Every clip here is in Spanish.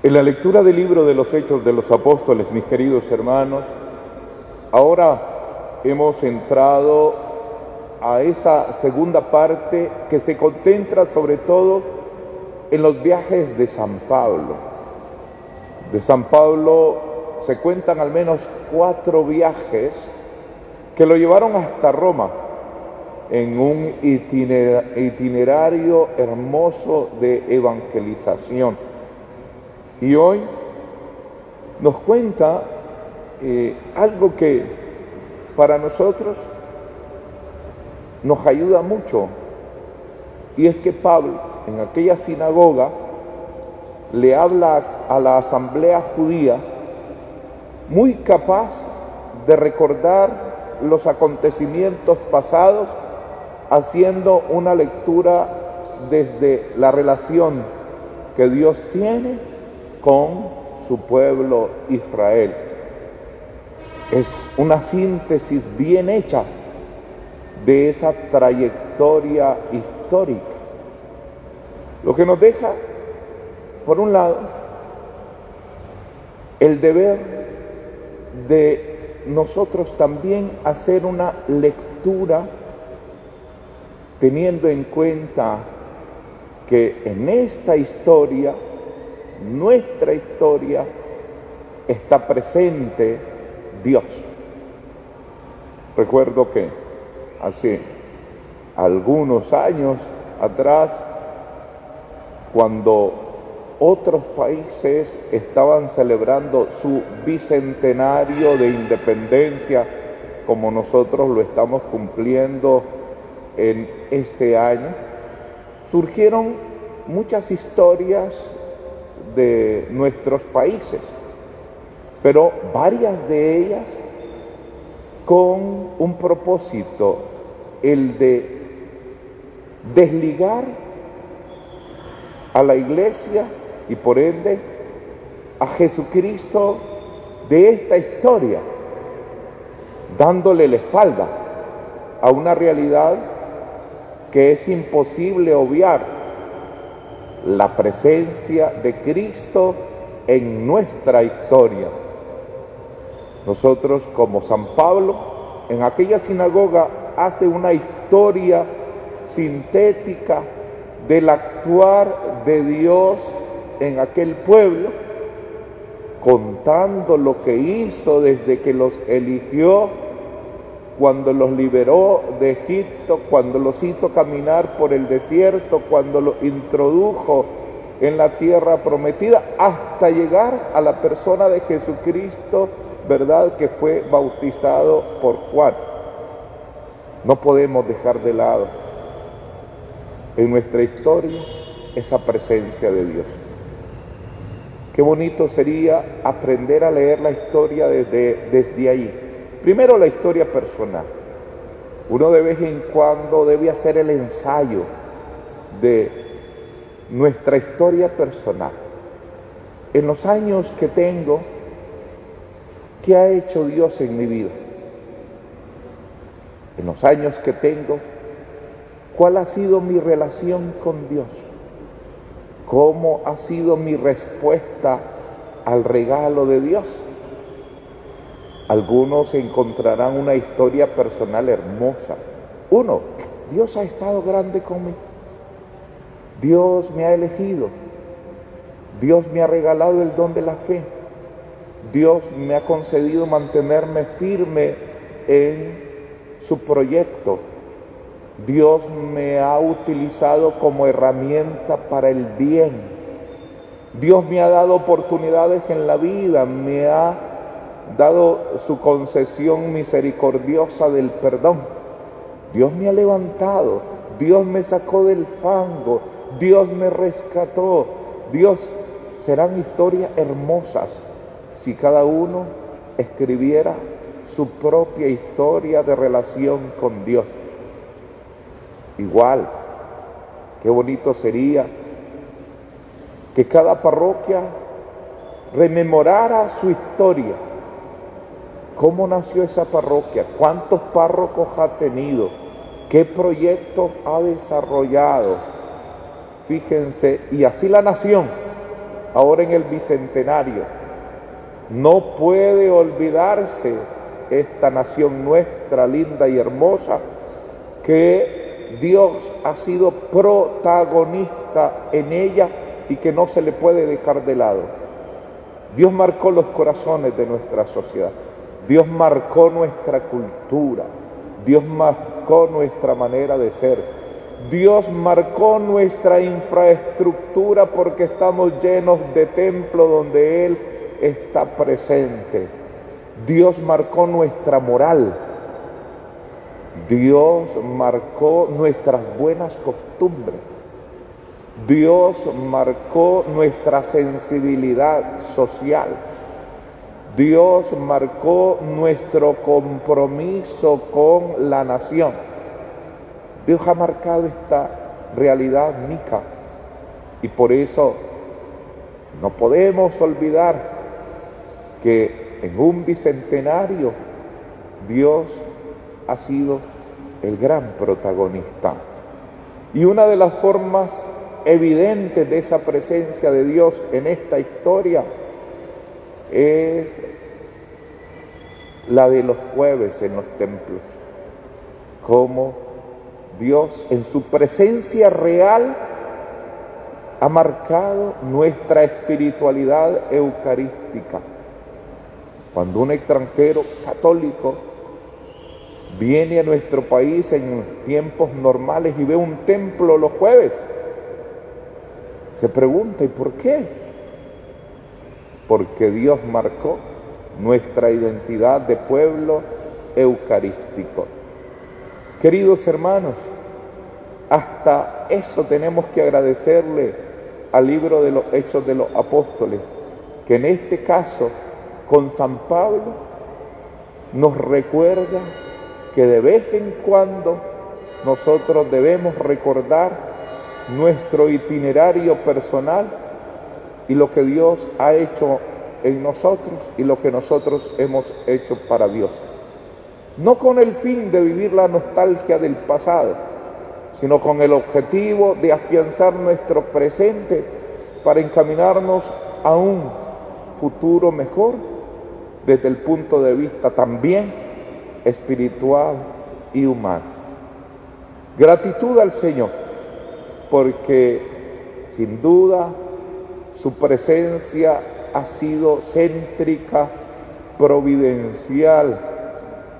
En la lectura del libro de los Hechos de los Apóstoles, mis queridos hermanos, ahora hemos entrado a esa segunda parte que se concentra sobre todo en los viajes de San Pablo. De San Pablo se cuentan al menos cuatro viajes que lo llevaron hasta Roma en un itinerario hermoso de evangelización. Y hoy nos cuenta eh, algo que para nosotros nos ayuda mucho. Y es que Pablo en aquella sinagoga le habla a la asamblea judía muy capaz de recordar los acontecimientos pasados haciendo una lectura desde la relación que Dios tiene con su pueblo Israel. Es una síntesis bien hecha de esa trayectoria histórica. Lo que nos deja, por un lado, el deber de nosotros también hacer una lectura teniendo en cuenta que en esta historia nuestra historia está presente Dios. Recuerdo que hace algunos años atrás, cuando otros países estaban celebrando su bicentenario de independencia, como nosotros lo estamos cumpliendo en este año, surgieron muchas historias de nuestros países, pero varias de ellas con un propósito, el de desligar a la iglesia y por ende a Jesucristo de esta historia, dándole la espalda a una realidad que es imposible obviar la presencia de Cristo en nuestra historia. Nosotros como San Pablo, en aquella sinagoga hace una historia sintética del actuar de Dios en aquel pueblo, contando lo que hizo desde que los eligió cuando los liberó de Egipto, cuando los hizo caminar por el desierto, cuando los introdujo en la tierra prometida, hasta llegar a la persona de Jesucristo, ¿verdad? Que fue bautizado por Juan. No podemos dejar de lado en nuestra historia esa presencia de Dios. Qué bonito sería aprender a leer la historia desde, desde ahí Primero la historia personal. Uno de vez en cuando debe hacer el ensayo de nuestra historia personal. En los años que tengo, ¿qué ha hecho Dios en mi vida? En los años que tengo, ¿cuál ha sido mi relación con Dios? ¿Cómo ha sido mi respuesta al regalo de Dios? Algunos encontrarán una historia personal hermosa. Uno, Dios ha estado grande conmigo. Dios me ha elegido. Dios me ha regalado el don de la fe. Dios me ha concedido mantenerme firme en su proyecto. Dios me ha utilizado como herramienta para el bien. Dios me ha dado oportunidades en la vida, me ha dado su concesión misericordiosa del perdón. Dios me ha levantado, Dios me sacó del fango, Dios me rescató. Dios, serán historias hermosas si cada uno escribiera su propia historia de relación con Dios. Igual, qué bonito sería que cada parroquia rememorara su historia ¿Cómo nació esa parroquia? ¿Cuántos párrocos ha tenido? ¿Qué proyectos ha desarrollado? Fíjense, y así la nación, ahora en el Bicentenario. No puede olvidarse esta nación nuestra, linda y hermosa, que Dios ha sido protagonista en ella y que no se le puede dejar de lado. Dios marcó los corazones de nuestra sociedad. Dios marcó nuestra cultura. Dios marcó nuestra manera de ser. Dios marcó nuestra infraestructura porque estamos llenos de templo donde Él está presente. Dios marcó nuestra moral. Dios marcó nuestras buenas costumbres. Dios marcó nuestra sensibilidad social. Dios marcó nuestro compromiso con la nación. Dios ha marcado esta realidad mica y por eso no podemos olvidar que en un bicentenario Dios ha sido el gran protagonista. Y una de las formas evidentes de esa presencia de Dios en esta historia es la de los jueves en los templos, como Dios en su presencia real ha marcado nuestra espiritualidad eucarística. Cuando un extranjero católico viene a nuestro país en tiempos normales y ve un templo los jueves, se pregunta, ¿y por qué? Porque Dios marcó nuestra identidad de pueblo eucarístico. Queridos hermanos, hasta eso tenemos que agradecerle al libro de los Hechos de los Apóstoles, que en este caso con San Pablo nos recuerda que de vez en cuando nosotros debemos recordar nuestro itinerario personal y lo que Dios ha hecho en nosotros y lo que nosotros hemos hecho para Dios. No con el fin de vivir la nostalgia del pasado, sino con el objetivo de afianzar nuestro presente para encaminarnos a un futuro mejor desde el punto de vista también espiritual y humano. Gratitud al Señor, porque sin duda su presencia ha sido céntrica, providencial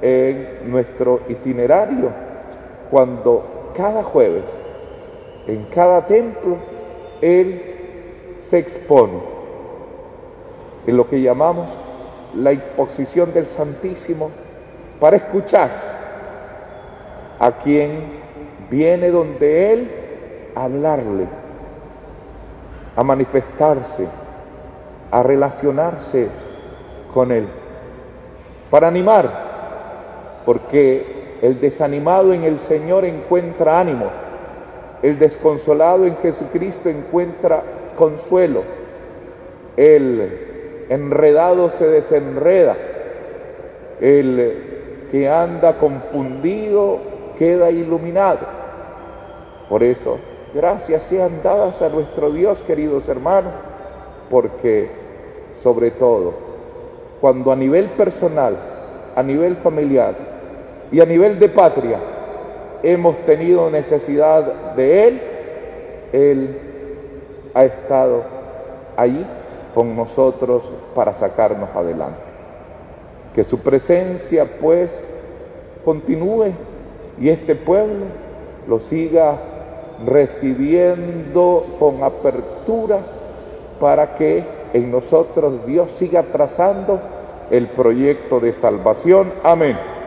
en nuestro itinerario, cuando cada jueves, en cada templo, Él se expone en lo que llamamos la imposición del Santísimo para escuchar a quien viene donde Él hablarle, a manifestarse, a relacionarse con Él, para animar, porque el desanimado en el Señor encuentra ánimo, el desconsolado en Jesucristo encuentra consuelo, el enredado se desenreda, el que anda confundido queda iluminado. Por eso, gracias sean dadas a nuestro Dios, queridos hermanos, porque sobre todo, cuando a nivel personal, a nivel familiar y a nivel de patria hemos tenido necesidad de Él, Él ha estado allí con nosotros para sacarnos adelante. Que su presencia pues continúe y este pueblo lo siga recibiendo con apertura para que en nosotros Dios siga trazando el proyecto de salvación. Amén.